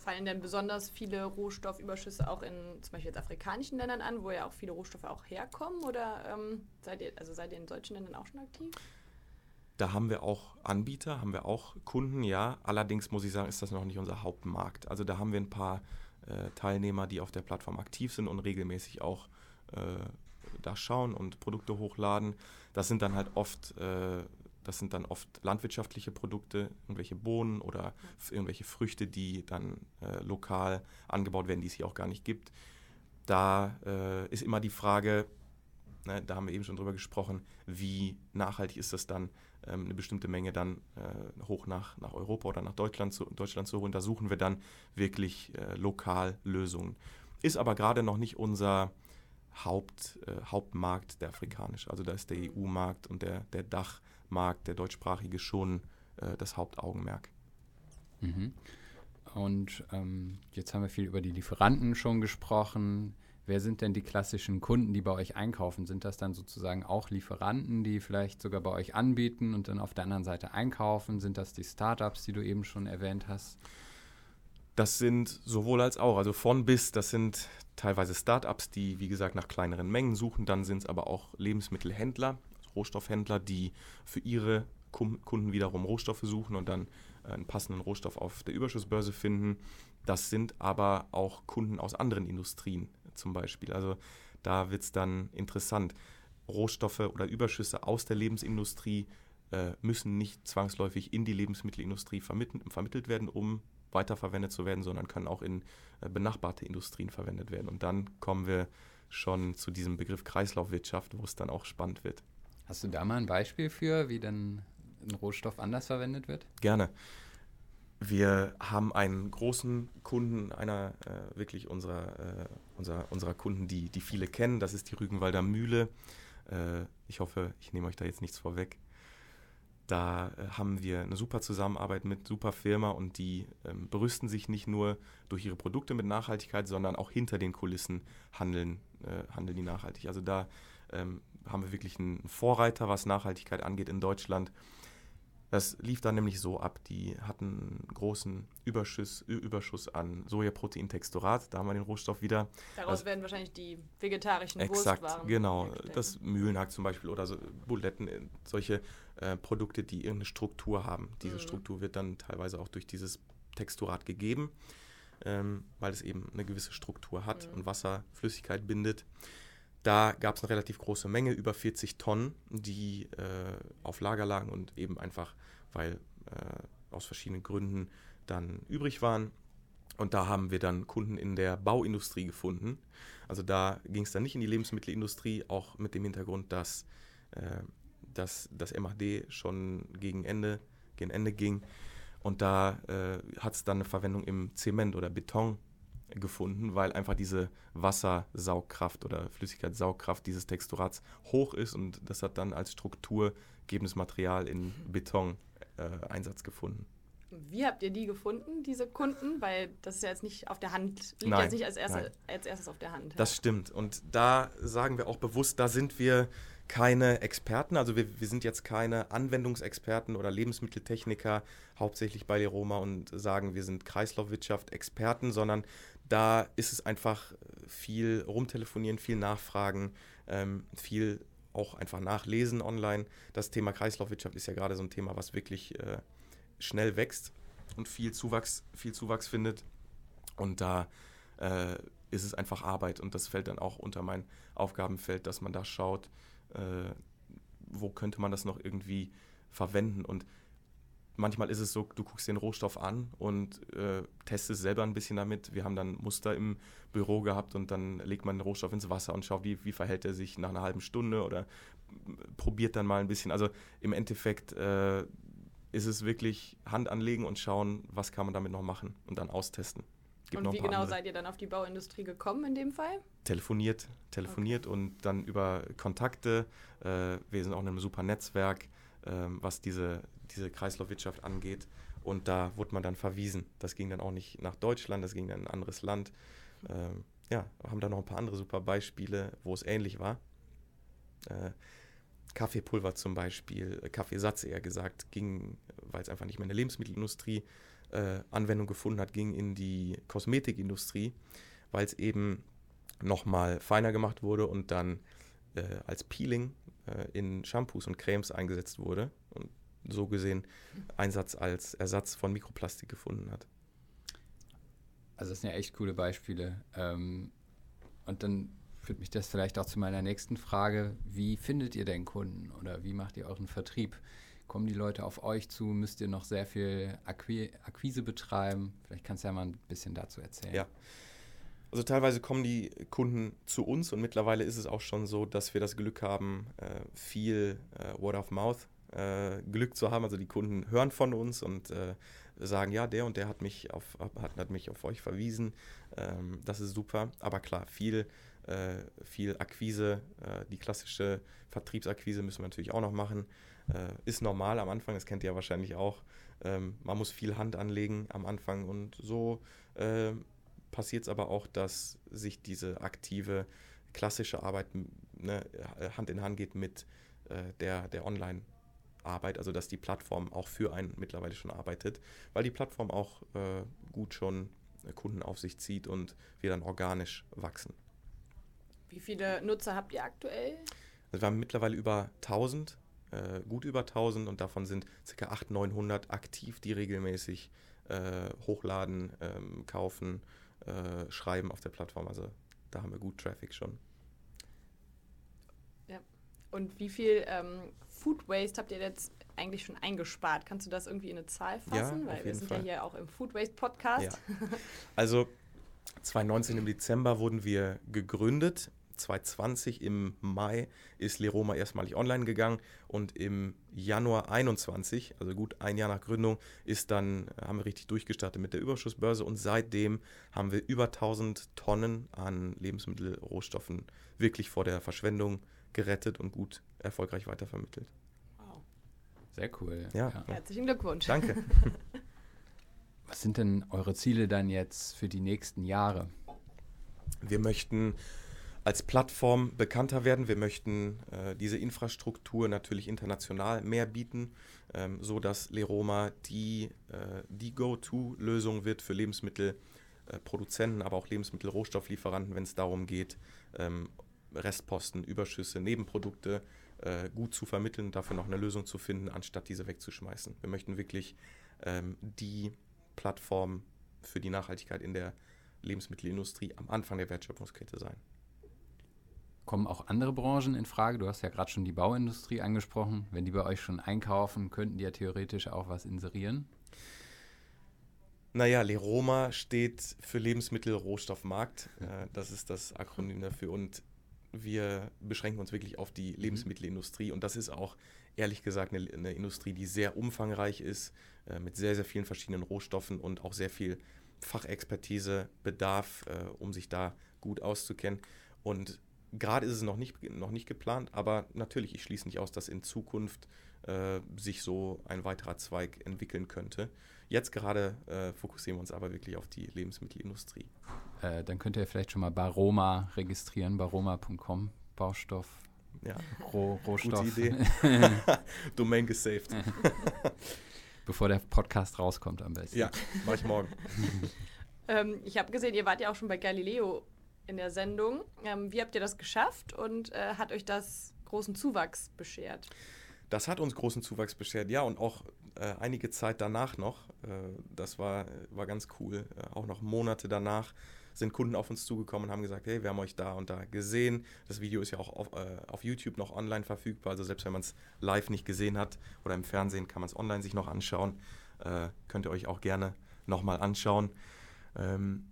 Fallen denn besonders viele Rohstoffüberschüsse auch in zum Beispiel jetzt afrikanischen Ländern an, wo ja auch viele Rohstoffe auch herkommen? Oder ähm, seid, ihr, also seid ihr in solchen Ländern auch schon aktiv? Da haben wir auch Anbieter, haben wir auch Kunden, ja. Allerdings muss ich sagen, ist das noch nicht unser Hauptmarkt. Also da haben wir ein paar äh, Teilnehmer, die auf der Plattform aktiv sind und regelmäßig auch äh, da schauen und Produkte hochladen. Das sind dann halt oft äh, das sind dann oft landwirtschaftliche Produkte, irgendwelche Bohnen oder irgendwelche Früchte, die dann äh, lokal angebaut werden, die es hier auch gar nicht gibt. Da äh, ist immer die Frage, ne, da haben wir eben schon drüber gesprochen, wie nachhaltig ist das dann, ähm, eine bestimmte Menge dann äh, hoch nach, nach Europa oder nach Deutschland zu, Deutschland zu holen. Da suchen wir dann wirklich äh, lokal Lösungen. Ist aber gerade noch nicht unser Haupt, äh, Hauptmarkt, der afrikanische. Also da ist der EU-Markt und der, der Dach. Markt, der deutschsprachige, schon äh, das Hauptaugenmerk. Mhm. Und ähm, jetzt haben wir viel über die Lieferanten schon gesprochen. Wer sind denn die klassischen Kunden, die bei euch einkaufen? Sind das dann sozusagen auch Lieferanten, die vielleicht sogar bei euch anbieten und dann auf der anderen Seite einkaufen? Sind das die Startups, die du eben schon erwähnt hast? Das sind sowohl als auch, also von bis, das sind teilweise Startups, die wie gesagt nach kleineren Mengen suchen, dann sind es aber auch Lebensmittelhändler, Rohstoffhändler, die für ihre Kunden wiederum Rohstoffe suchen und dann äh, einen passenden Rohstoff auf der Überschussbörse finden. Das sind aber auch Kunden aus anderen Industrien zum Beispiel. Also da wird es dann interessant. Rohstoffe oder Überschüsse aus der Lebensindustrie äh, müssen nicht zwangsläufig in die Lebensmittelindustrie vermittelt, werden, um weiterverwendet zu werden, sondern können auch in äh, benachbarte Industrien verwendet werden. Und dann kommen wir schon zu diesem Begriff Kreislaufwirtschaft, wo es dann auch spannend wird. Hast du da mal ein Beispiel für, wie dann ein Rohstoff anders verwendet wird? Gerne. Wir haben einen großen Kunden, einer äh, wirklich unserer, äh, unserer, unserer Kunden, die, die viele kennen. Das ist die Rügenwalder Mühle. Äh, ich hoffe, ich nehme euch da jetzt nichts vorweg. Da äh, haben wir eine super Zusammenarbeit mit super Firma und die ähm, berüsten sich nicht nur durch ihre Produkte mit Nachhaltigkeit, sondern auch hinter den Kulissen handeln, äh, handeln die nachhaltig. Also da ähm, haben wir wirklich einen Vorreiter, was Nachhaltigkeit angeht in Deutschland. Das lief dann nämlich so ab, die hatten einen großen Überschuss, Überschuss an Sojaproteintexturat, da haben wir den Rohstoff wieder. Daraus also, werden wahrscheinlich die vegetarischen exakt, Wurstwaren. genau. Das Mühlenhack zum Beispiel oder so Buletten, äh, solche äh, Produkte, die irgendeine Struktur haben. Diese mhm. Struktur wird dann teilweise auch durch dieses Texturat gegeben, ähm, weil es eben eine gewisse Struktur hat mhm. und Wasserflüssigkeit bindet. Da gab es eine relativ große Menge, über 40 Tonnen, die äh, auf Lager lagen und eben einfach, weil äh, aus verschiedenen Gründen dann übrig waren. Und da haben wir dann Kunden in der Bauindustrie gefunden. Also da ging es dann nicht in die Lebensmittelindustrie, auch mit dem Hintergrund, dass, äh, das MHD schon gegen Ende, gegen Ende ging. Und da äh, hat es dann eine Verwendung im Zement oder Beton gefunden, weil einfach diese Wassersaugkraft oder Flüssigkeitssaugkraft dieses Texturats hoch ist und das hat dann als strukturgebendes Material in Beton äh, Einsatz gefunden. Wie habt ihr die gefunden, diese Kunden? Weil das ist ja jetzt nicht auf der Hand, liegt nein, jetzt nicht als, erste, als erstes auf der Hand. Das stimmt. Und da sagen wir auch bewusst, da sind wir keine Experten, also wir, wir sind jetzt keine Anwendungsexperten oder Lebensmitteltechniker, hauptsächlich bei Leroma und sagen, wir sind Kreislaufwirtschaft-Experten, sondern da ist es einfach viel rumtelefonieren, viel nachfragen, ähm, viel auch einfach nachlesen online. Das Thema Kreislaufwirtschaft ist ja gerade so ein Thema, was wirklich äh, schnell wächst und viel Zuwachs, viel Zuwachs findet. Und da äh, ist es einfach Arbeit und das fällt dann auch unter mein Aufgabenfeld, dass man da schaut, äh, wo könnte man das noch irgendwie verwenden. Und manchmal ist es so, du guckst den Rohstoff an und äh, testest selber ein bisschen damit. Wir haben dann Muster im Büro gehabt und dann legt man den Rohstoff ins Wasser und schaut, wie, wie verhält er sich nach einer halben Stunde oder probiert dann mal ein bisschen. Also im Endeffekt äh, ist es wirklich Hand anlegen und schauen, was kann man damit noch machen und dann austesten. Gibt und wie genau andere. seid ihr dann auf die Bauindustrie gekommen in dem Fall? Telefoniert, telefoniert okay. und dann über Kontakte. Äh, wir sind auch in einem super Netzwerk, äh, was diese, diese Kreislaufwirtschaft angeht. Und da wurde man dann verwiesen. Das ging dann auch nicht nach Deutschland, das ging dann in ein anderes Land. Ähm, ja, haben da noch ein paar andere super Beispiele, wo es ähnlich war. Äh, Kaffeepulver zum Beispiel, äh, Kaffeesatz eher gesagt, ging, weil es einfach nicht mehr in der Lebensmittelindustrie äh, Anwendung gefunden hat, ging in die Kosmetikindustrie, weil es eben nochmal feiner gemacht wurde und dann äh, als Peeling äh, in Shampoos und Cremes eingesetzt wurde und so gesehen Einsatz als Ersatz von Mikroplastik gefunden hat. Also das sind ja echt coole Beispiele. Ähm, und dann führt mich das vielleicht auch zu meiner nächsten Frage. Wie findet ihr denn Kunden oder wie macht ihr euren Vertrieb? Kommen die Leute auf euch zu? Müsst ihr noch sehr viel Akqui Akquise betreiben? Vielleicht kannst du ja mal ein bisschen dazu erzählen. Ja. Also teilweise kommen die Kunden zu uns und mittlerweile ist es auch schon so, dass wir das Glück haben, äh, viel äh, Word of Mouth äh, Glück zu haben. Also die Kunden hören von uns und sagen, ja, der und der hat mich auf, hat, hat mich auf euch verwiesen. Ähm, das ist super. Aber klar, viel, viel Akquise, die klassische Vertriebsakquise müssen wir natürlich auch noch machen. Äh, ist normal am Anfang, das kennt ihr ja wahrscheinlich auch. Ähm, man muss viel Hand anlegen am Anfang und so äh, passiert es aber auch, dass sich diese aktive, klassische Arbeit ne, Hand in Hand geht mit äh, der, der Online-Arbeit, also dass die Plattform auch für einen mittlerweile schon arbeitet, weil die Plattform auch äh, gut schon Kunden auf sich zieht und wir dann organisch wachsen. Wie viele Nutzer habt ihr aktuell? Also wir haben mittlerweile über 1000, äh, gut über 1000 und davon sind ca. 800, 900 aktiv, die regelmäßig äh, hochladen, ähm, kaufen, äh, schreiben auf der Plattform. Also da haben wir gut Traffic schon. Und wie viel ähm, Food Waste habt ihr jetzt eigentlich schon eingespart? Kannst du das irgendwie in eine Zahl fassen? Ja, Weil wir sind Fall. ja hier auch im Food Waste Podcast. Ja. Also 2019 im Dezember wurden wir gegründet. 2020 im Mai ist Leroma erstmalig online gegangen und im Januar 21, also gut ein Jahr nach Gründung, ist dann haben wir richtig durchgestartet mit der Überschussbörse und seitdem haben wir über 1000 Tonnen an Lebensmittelrohstoffen wirklich vor der Verschwendung gerettet und gut erfolgreich weitervermittelt. Wow. Sehr cool. Ja. ja. Herzlichen Glückwunsch. Danke. Was sind denn eure Ziele dann jetzt für die nächsten Jahre? Wir möchten als Plattform bekannter werden. Wir möchten äh, diese Infrastruktur natürlich international mehr bieten, ähm, so dass Leroma die, äh, die Go-To-Lösung wird für Lebensmittelproduzenten, aber auch Lebensmittelrohstofflieferanten, wenn es darum geht, ähm, Restposten, Überschüsse, Nebenprodukte äh, gut zu vermitteln dafür noch eine Lösung zu finden, anstatt diese wegzuschmeißen. Wir möchten wirklich ähm, die Plattform für die Nachhaltigkeit in der Lebensmittelindustrie am Anfang der Wertschöpfungskette sein. Kommen auch andere Branchen in Frage? Du hast ja gerade schon die Bauindustrie angesprochen. Wenn die bei euch schon einkaufen, könnten die ja theoretisch auch was inserieren. Naja, Leroma steht für Lebensmittelrohstoffmarkt. Äh, das ist das Akronym dafür. Und wir beschränken uns wirklich auf die Lebensmittelindustrie. Und das ist auch, ehrlich gesagt, eine, eine Industrie, die sehr umfangreich ist, äh, mit sehr, sehr vielen verschiedenen Rohstoffen und auch sehr viel Fachexpertise bedarf, äh, um sich da gut auszukennen. Und gerade ist es noch nicht, noch nicht geplant, aber natürlich, ich schließe nicht aus, dass in Zukunft äh, sich so ein weiterer Zweig entwickeln könnte. Jetzt gerade äh, fokussieren wir uns aber wirklich auf die Lebensmittelindustrie. Äh, dann könnt ihr vielleicht schon mal Baroma registrieren, baroma.com, Baustoff, Ja, Roh, Rohstoff. gute Idee. Domain gesaved. Bevor der Podcast rauskommt am besten. Ja, mach ich morgen. Ähm, ich habe gesehen, ihr wart ja auch schon bei Galileo in der Sendung. Ähm, wie habt ihr das geschafft und äh, hat euch das großen Zuwachs beschert? Das hat uns großen Zuwachs beschert, ja, und auch äh, einige Zeit danach noch. Äh, das war, war ganz cool. Äh, auch noch Monate danach sind Kunden auf uns zugekommen und haben gesagt, hey, wir haben euch da und da gesehen. Das Video ist ja auch auf, äh, auf YouTube noch online verfügbar. Also selbst wenn man es live nicht gesehen hat oder im Fernsehen, kann man es online sich noch anschauen. Äh, könnt ihr euch auch gerne nochmal anschauen. Ähm,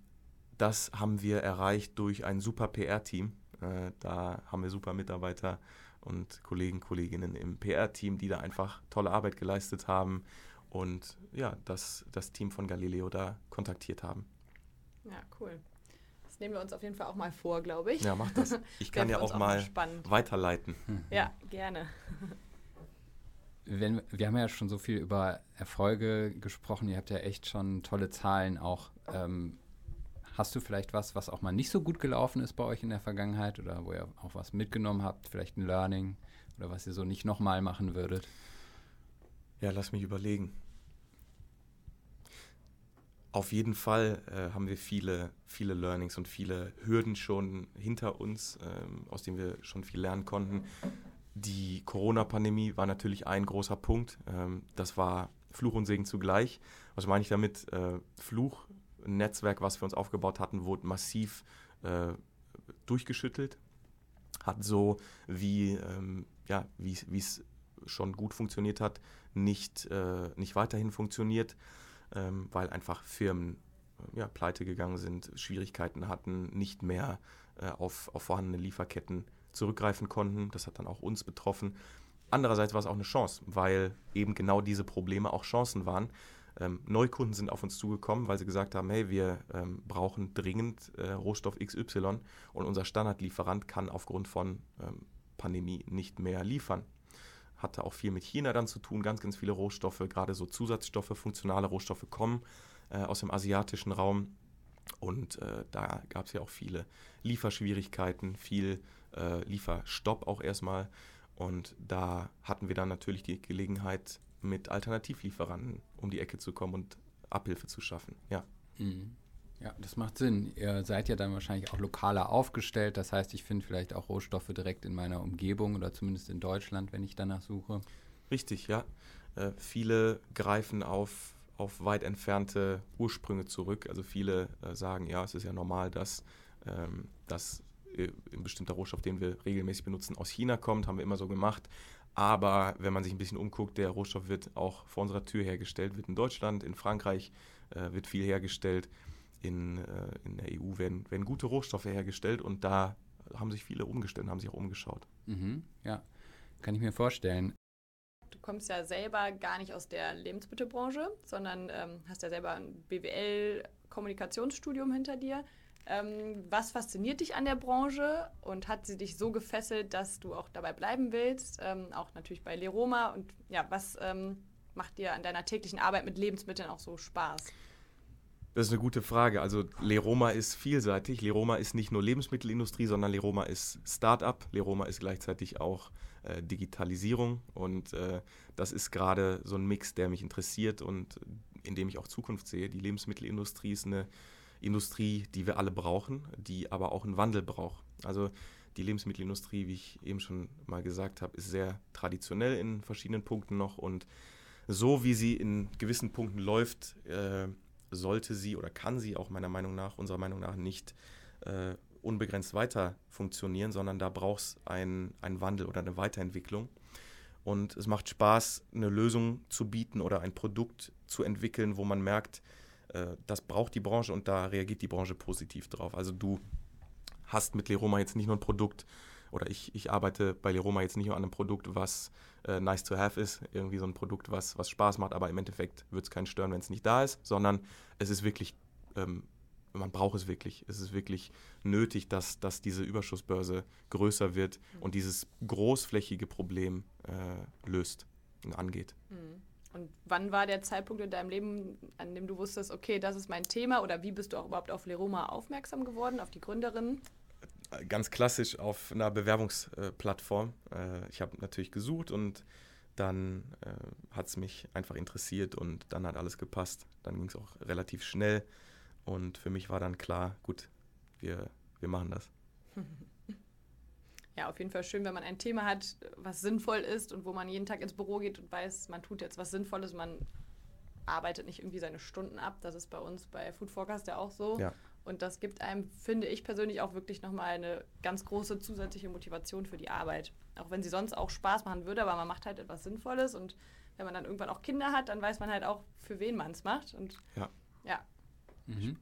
das haben wir erreicht durch ein super PR-Team. Äh, da haben wir super Mitarbeiter und Kollegen, Kolleginnen im PR-Team, die da einfach tolle Arbeit geleistet haben und ja, das, das Team von Galileo da kontaktiert haben. Ja, cool. Das nehmen wir uns auf jeden Fall auch mal vor, glaube ich. Ja, mach das. Ich kann ja uns auch mal spannend. weiterleiten. Ja, gerne. Wenn, wir haben ja schon so viel über Erfolge gesprochen. Ihr habt ja echt schon tolle Zahlen auch. Ähm, hast du vielleicht was, was auch mal nicht so gut gelaufen ist bei euch in der Vergangenheit oder wo ihr auch was mitgenommen habt, vielleicht ein Learning oder was ihr so nicht nochmal machen würdet? Ja, lass mich überlegen. Auf jeden Fall äh, haben wir viele, viele Learnings und viele Hürden schon hinter uns, ähm, aus denen wir schon viel lernen konnten. Die Corona-Pandemie war natürlich ein großer Punkt. Ähm, das war Fluch und Segen zugleich. Was meine ich damit? Äh, Fluch, ein Netzwerk, was wir uns aufgebaut hatten, wurde massiv äh, durchgeschüttelt. Hat so, wie ähm, ja, es schon gut funktioniert hat, nicht, äh, nicht weiterhin funktioniert, ähm, weil einfach Firmen äh, ja, pleite gegangen sind, Schwierigkeiten hatten, nicht mehr äh, auf, auf vorhandene Lieferketten zurückgreifen konnten. Das hat dann auch uns betroffen. Andererseits war es auch eine Chance, weil eben genau diese Probleme auch Chancen waren. Ähm, Neukunden sind auf uns zugekommen, weil sie gesagt haben, hey, wir ähm, brauchen dringend äh, Rohstoff XY und unser Standardlieferant kann aufgrund von ähm, Pandemie nicht mehr liefern. Hatte auch viel mit China dann zu tun. Ganz, ganz viele Rohstoffe, gerade so Zusatzstoffe, funktionale Rohstoffe kommen äh, aus dem asiatischen Raum. Und äh, da gab es ja auch viele Lieferschwierigkeiten, viel äh, Lieferstopp auch erstmal. Und da hatten wir dann natürlich die Gelegenheit, mit Alternativlieferanten um die Ecke zu kommen und Abhilfe zu schaffen. Ja. Mhm. Ja, das macht Sinn. Ihr seid ja dann wahrscheinlich auch lokaler aufgestellt. Das heißt, ich finde vielleicht auch Rohstoffe direkt in meiner Umgebung oder zumindest in Deutschland, wenn ich danach suche. Richtig, ja. Äh, viele greifen auf, auf weit entfernte Ursprünge zurück. Also viele äh, sagen, ja, es ist ja normal, dass, ähm, dass äh, ein bestimmter Rohstoff, den wir regelmäßig benutzen, aus China kommt. Haben wir immer so gemacht. Aber wenn man sich ein bisschen umguckt, der Rohstoff wird auch vor unserer Tür hergestellt, wird in Deutschland, in Frankreich äh, wird viel hergestellt in, äh, in der EU werden, werden gute Rohstoffe hergestellt und da haben sich viele umgestellt, haben sich auch umgeschaut. Mhm, ja, kann ich mir vorstellen. Du kommst ja selber gar nicht aus der Lebensmittelbranche, sondern ähm, hast ja selber ein BWL-Kommunikationsstudium hinter dir. Ähm, was fasziniert dich an der Branche und hat sie dich so gefesselt, dass du auch dabei bleiben willst? Ähm, auch natürlich bei Leroma. Und ja, was ähm, macht dir an deiner täglichen Arbeit mit Lebensmitteln auch so Spaß? Das ist eine gute Frage. Also Leroma ist vielseitig. Leroma ist nicht nur Lebensmittelindustrie, sondern Leroma ist Start-up. Leroma ist gleichzeitig auch äh, Digitalisierung. Und äh, das ist gerade so ein Mix, der mich interessiert und in dem ich auch Zukunft sehe. Die Lebensmittelindustrie ist eine Industrie, die wir alle brauchen, die aber auch einen Wandel braucht. Also die Lebensmittelindustrie, wie ich eben schon mal gesagt habe, ist sehr traditionell in verschiedenen Punkten noch und so wie sie in gewissen Punkten läuft, äh, sollte sie oder kann sie auch meiner Meinung nach, unserer Meinung nach nicht äh, unbegrenzt weiter funktionieren, sondern da braucht es einen Wandel oder eine Weiterentwicklung. Und es macht Spaß, eine Lösung zu bieten oder ein Produkt zu entwickeln, wo man merkt, äh, das braucht die Branche und da reagiert die Branche positiv drauf. Also du hast mit Leroma jetzt nicht nur ein Produkt, oder ich, ich arbeite bei Leroma jetzt nicht nur an einem Produkt, was äh, nice to have ist, irgendwie so ein Produkt, was, was Spaß macht, aber im Endeffekt wird es keinen stören, wenn es nicht da ist, sondern es ist wirklich, ähm, man braucht es wirklich. Es ist wirklich nötig, dass, dass diese Überschussbörse größer wird mhm. und dieses großflächige Problem äh, löst und angeht. Mhm. Und wann war der Zeitpunkt in deinem Leben, an dem du wusstest, okay, das ist mein Thema? Oder wie bist du auch überhaupt auf Leroma aufmerksam geworden, auf die Gründerin? Ganz klassisch auf einer Bewerbungsplattform. Äh, ich habe natürlich gesucht und dann äh, hat es mich einfach interessiert und dann hat alles gepasst. Dann ging es auch relativ schnell und für mich war dann klar, gut, wir, wir machen das. Ja, auf jeden Fall schön, wenn man ein Thema hat, was sinnvoll ist und wo man jeden Tag ins Büro geht und weiß, man tut jetzt was Sinnvolles, man arbeitet nicht irgendwie seine Stunden ab. Das ist bei uns bei Food Forecast ja auch so. Ja. Und das gibt einem, finde ich persönlich, auch wirklich nochmal eine ganz große zusätzliche Motivation für die Arbeit. Auch wenn sie sonst auch Spaß machen würde, aber man macht halt etwas Sinnvolles und wenn man dann irgendwann auch Kinder hat, dann weiß man halt auch, für wen man es macht. Und ja. ja. Mhm.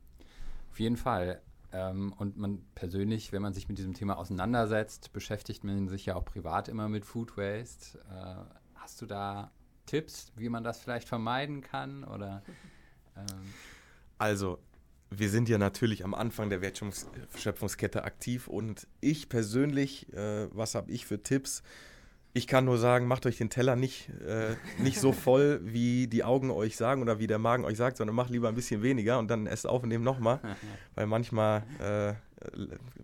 Auf jeden Fall. Ähm, und man persönlich, wenn man sich mit diesem Thema auseinandersetzt, beschäftigt man sich ja auch privat immer mit Food Waste. Äh, hast du da Tipps, wie man das vielleicht vermeiden kann? Oder, ähm also, wir sind ja natürlich am Anfang der Wertschöpfungskette aktiv und ich persönlich, äh, was habe ich für Tipps? Ich kann nur sagen, macht euch den Teller nicht, äh, nicht so voll, wie die Augen euch sagen oder wie der Magen euch sagt, sondern macht lieber ein bisschen weniger und dann esst auf und nehmt nochmal, weil manchmal äh,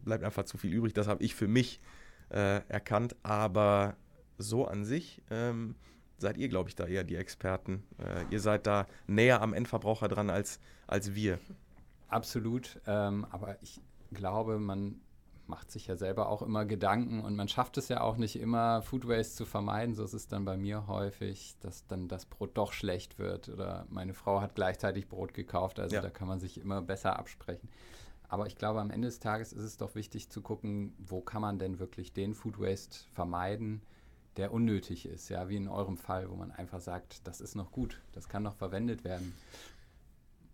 bleibt einfach zu viel übrig. Das habe ich für mich äh, erkannt, aber so an sich ähm, seid ihr, glaube ich, da eher die Experten. Äh, ihr seid da näher am Endverbraucher dran als, als wir. Absolut, ähm, aber ich glaube, man macht sich ja selber auch immer Gedanken und man schafft es ja auch nicht immer, Food Waste zu vermeiden. So ist es dann bei mir häufig, dass dann das Brot doch schlecht wird oder meine Frau hat gleichzeitig Brot gekauft, also ja. da kann man sich immer besser absprechen. Aber ich glaube, am Ende des Tages ist es doch wichtig zu gucken, wo kann man denn wirklich den Food Waste vermeiden, der unnötig ist, ja, wie in eurem Fall, wo man einfach sagt, das ist noch gut, das kann noch verwendet werden.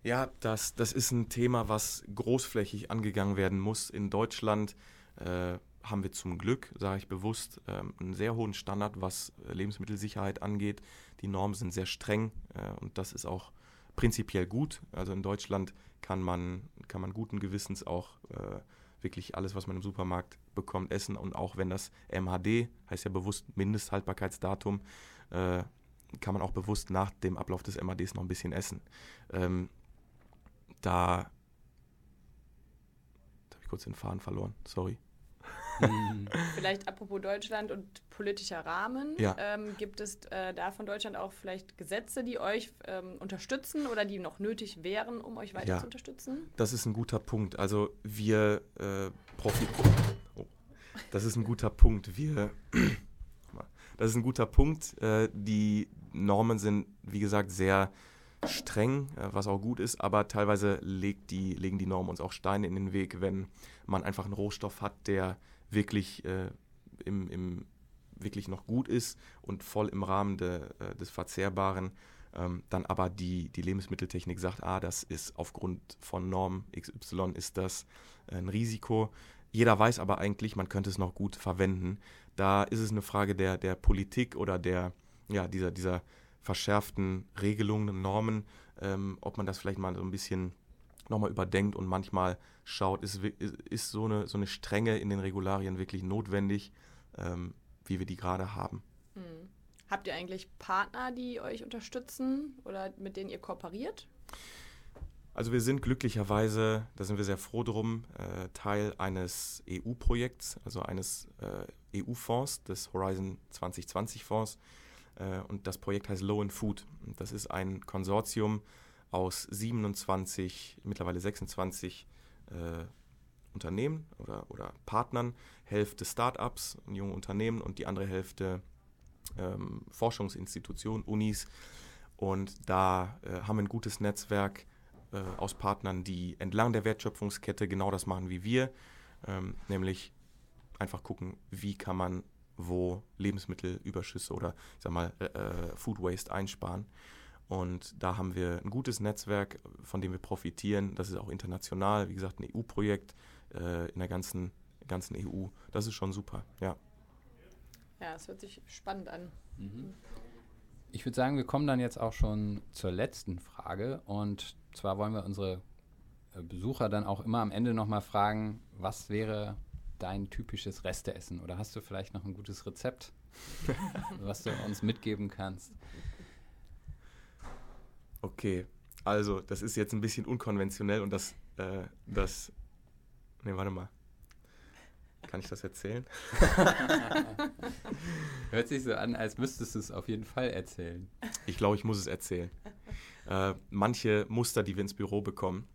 Ja, das, das ist ein Thema, was großflächig angegangen werden muss. In Deutschland äh, haben wir zum Glück, sage ich bewusst, äh, einen sehr hohen Standard, was äh, Lebensmittelsicherheit angeht. Die Normen sind sehr streng äh, und das ist auch prinzipiell gut. Also in Deutschland kann man, kann man guten Gewissens auch äh, wirklich alles, was man im Supermarkt bekommt, essen. Und auch wenn das MHD, heißt ja bewusst Mindesthaltbarkeitsdatum, äh, kann man auch bewusst nach dem Ablauf des MHDs noch ein bisschen essen. Ähm, da, da habe ich kurz den Faden verloren, sorry. vielleicht apropos Deutschland und politischer Rahmen. Ja. Ähm, gibt es äh, da von Deutschland auch vielleicht Gesetze, die euch ähm, unterstützen oder die noch nötig wären, um euch weiter Ja. zu unterstützen? Das ist ein guter Punkt. Also wir äh, profitieren. Oh. Das ist ein guter Punkt. Wir. Das ist ein guter Punkt. Äh, die Normen sind, wie gesagt, sehr streng, äh, was auch gut ist, aber teilweise die, legen die Normen uns auch Steine in den Weg, wenn man einfach einen Rohstoff hat, der wirklich, äh, im, im, wirklich noch gut ist und voll im Rahmen de, äh, des Verzehrbaren. Ähm, dann aber die, die Lebensmitteltechnik sagt, ah, das ist aufgrund von Norm XY ist das ein Risiko. Jeder weiß aber eigentlich, man könnte es noch gut verwenden. Da ist es eine Frage der, der Politik oder der, ja, dieser, dieser verschärften Regelungen, Normen, ähm, ob man das vielleicht mal so ein bisschen nochmal überdenkt und manchmal schaut, ist, ist, so, eine, so eine Strenge in den Regularien wirklich notwendig, ähm, wie wir die gerade haben. Hm. Habt ihr eigentlich Partner, die euch unterstützen oder mit denen ihr kooperiert? Also wir sind glücklicherweise, da sind wir sehr froh drum, äh, Teil eines EU-Projekts, also eines äh, EU-Fonds, des Horizon 2020 Fonds. Äh, und das Projekt heißt Low and Food. Das ist ein Konsortium aus 27, mittlerweile 26 äh, Unternehmen oder, oder Partnern, Hälfte Startups junge Unternehmen und die andere Hälfte ähm, Forschungsinstitutionen, Unis. Und da äh, haben wir ein gutes Netzwerk äh, aus Partnern, die entlang der Wertschöpfungskette genau das machen wie wir, ähm, nämlich einfach gucken, wie kann man wo Lebensmittelüberschüsse oder ich sag mal äh, Food Waste einsparen. Und da haben wir ein gutes Netzwerk, von dem wir profitieren. Das ist auch international, wie gesagt, ein EU-Projekt äh, in der ganzen, ganzen EU. Das ist schon super, ja. Ja, es hört sich spannend an. Mhm. Ich würde sagen, wir kommen dann jetzt auch schon zur letzten Frage. Und zwar wollen wir unsere äh, Besucher dann auch immer am Ende nochmal fragen, was wäre dein typisches Resteessen? Oder hast du vielleicht noch ein gutes Rezept, was du uns mitgeben kannst? Okay, also das ist jetzt ein bisschen unkonventionell und das, äh, das, nee, warte mal. Kann ich das erzählen? Hört sich so an, als müsstest du es auf jeden Fall erzählen. Ich glaube, ich muss es erzählen. Äh, manche Muster, die wir ins Büro bekommen,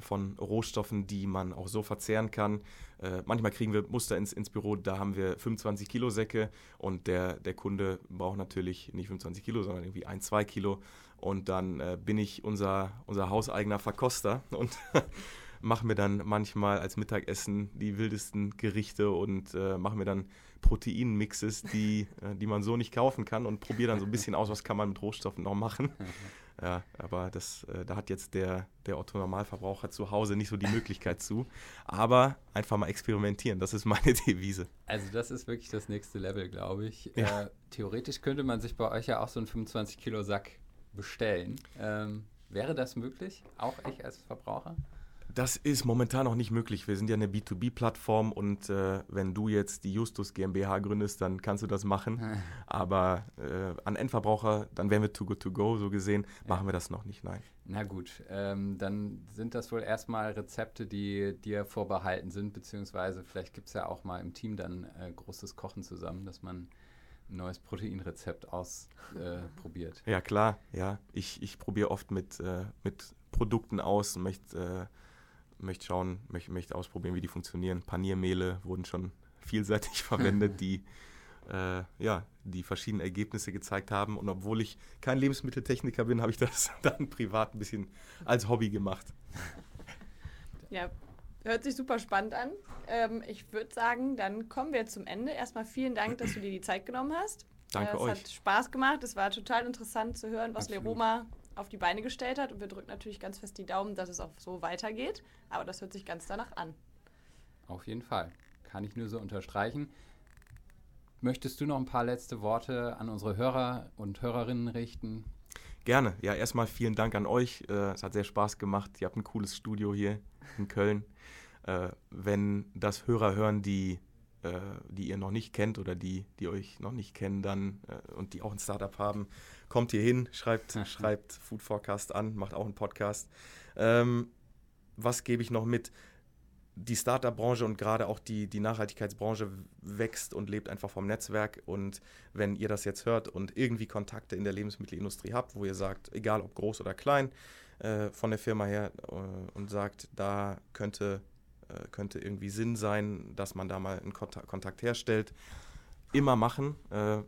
von Rohstoffen, die man auch so verzehren kann. Äh, manchmal kriegen wir Muster ins, ins Büro, da haben wir 25 Kilo Säcke und der, der Kunde braucht natürlich nicht 25 Kilo, sondern irgendwie ein, zwei Kilo. Und dann äh, bin ich unser, unser hauseigener Verkoster und mache mir dann manchmal als Mittagessen die wildesten Gerichte und äh, mache mir dann Proteinmixes, die, äh, die man so nicht kaufen kann und probiere dann so ein bisschen aus, was kann man mit Rohstoffen noch machen. Ja, aber das, äh, da hat jetzt der, der Otto-Normalverbraucher zu Hause nicht so die Möglichkeit zu. Aber einfach mal experimentieren, das ist meine Devise. Also das ist wirklich das nächste Level, glaube ich. Ja. Äh, theoretisch könnte man sich bei euch ja auch so einen 25-Kilo-Sack bestellen. Ähm, wäre das möglich? Auch ich als Verbraucher? Das ist momentan noch nicht möglich. Wir sind ja eine B2B-Plattform und äh, wenn du jetzt die Justus GmbH gründest, dann kannst du das machen. Aber äh, an Endverbraucher, dann wären wir too good to go, so gesehen, machen wir das noch nicht, nein. Na gut, ähm, dann sind das wohl erstmal Rezepte, die dir vorbehalten sind, beziehungsweise vielleicht gibt es ja auch mal im Team dann äh, großes Kochen zusammen, dass man ein neues Proteinrezept ausprobiert. Ja, klar, ja. Ich, ich probiere oft mit, äh, mit Produkten aus und möchte äh, möcht schauen, möchte möcht ausprobieren, wie die funktionieren. Paniermehle wurden schon vielseitig verwendet, die äh, ja, die verschiedene Ergebnisse gezeigt haben. Und obwohl ich kein Lebensmitteltechniker bin, habe ich das dann privat ein bisschen als Hobby gemacht. Ja, hört sich super spannend an. Ähm, ich würde sagen, dann kommen wir zum Ende. Erstmal vielen Dank, dass du dir die Zeit genommen hast. Danke äh, es euch. hat Spaß gemacht. Es war total interessant zu hören, was Absolut. Leroma auf die Beine gestellt hat. Und wir drücken natürlich ganz fest die Daumen, dass es auch so weitergeht. Aber das hört sich ganz danach an. Auf jeden Fall. Kann ich nur so unterstreichen. Möchtest du noch ein paar letzte Worte an unsere Hörer und Hörerinnen richten? Gerne. Ja, erstmal vielen Dank an euch. Äh, es hat sehr Spaß gemacht. Ihr habt ein cooles Studio hier in Köln. äh, wenn das Hörer hören, die, äh, die ihr noch nicht kennt oder die, die euch noch nicht kennen, dann äh, und die auch ein Startup haben, kommt hier hin, schreibt, schreibt Food Forecast an, macht auch einen Podcast. Ähm, was gebe ich noch mit? die Startup-Branche und gerade auch die, die Nachhaltigkeitsbranche wächst und lebt einfach vom Netzwerk. Und wenn ihr das jetzt hört und irgendwie Kontakte in der Lebensmittelindustrie habt, wo ihr sagt, egal ob groß oder klein, äh, von der Firma her äh, und sagt, da könnte, könnte irgendwie Sinn sein, dass man da mal einen Kontakt, Kontakt herstellt, immer machen. Äh,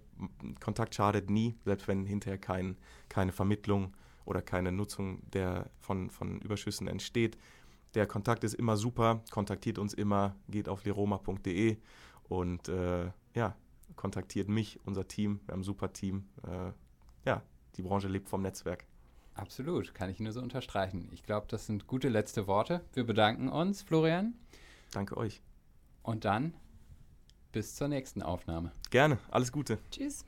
Kontakt schadet nie, selbst wenn hinterher kein, keine Vermittlung oder keine Nutzung der, von, von Überschüssen entsteht der Kontakt ist immer super. Kontaktiert uns immer, geht auf leroma.de und äh, ja, kontaktiert mich, unser Team. Wir haben ein super Team. Äh, ja, die Branche lebt vom Netzwerk. Absolut, kann ich nur so unterstreichen. Ich glaube, das sind gute letzte Worte. Wir bedanken uns, Florian. Danke euch. Und dann bis zur nächsten Aufnahme. Gerne, alles Gute. Tschüss.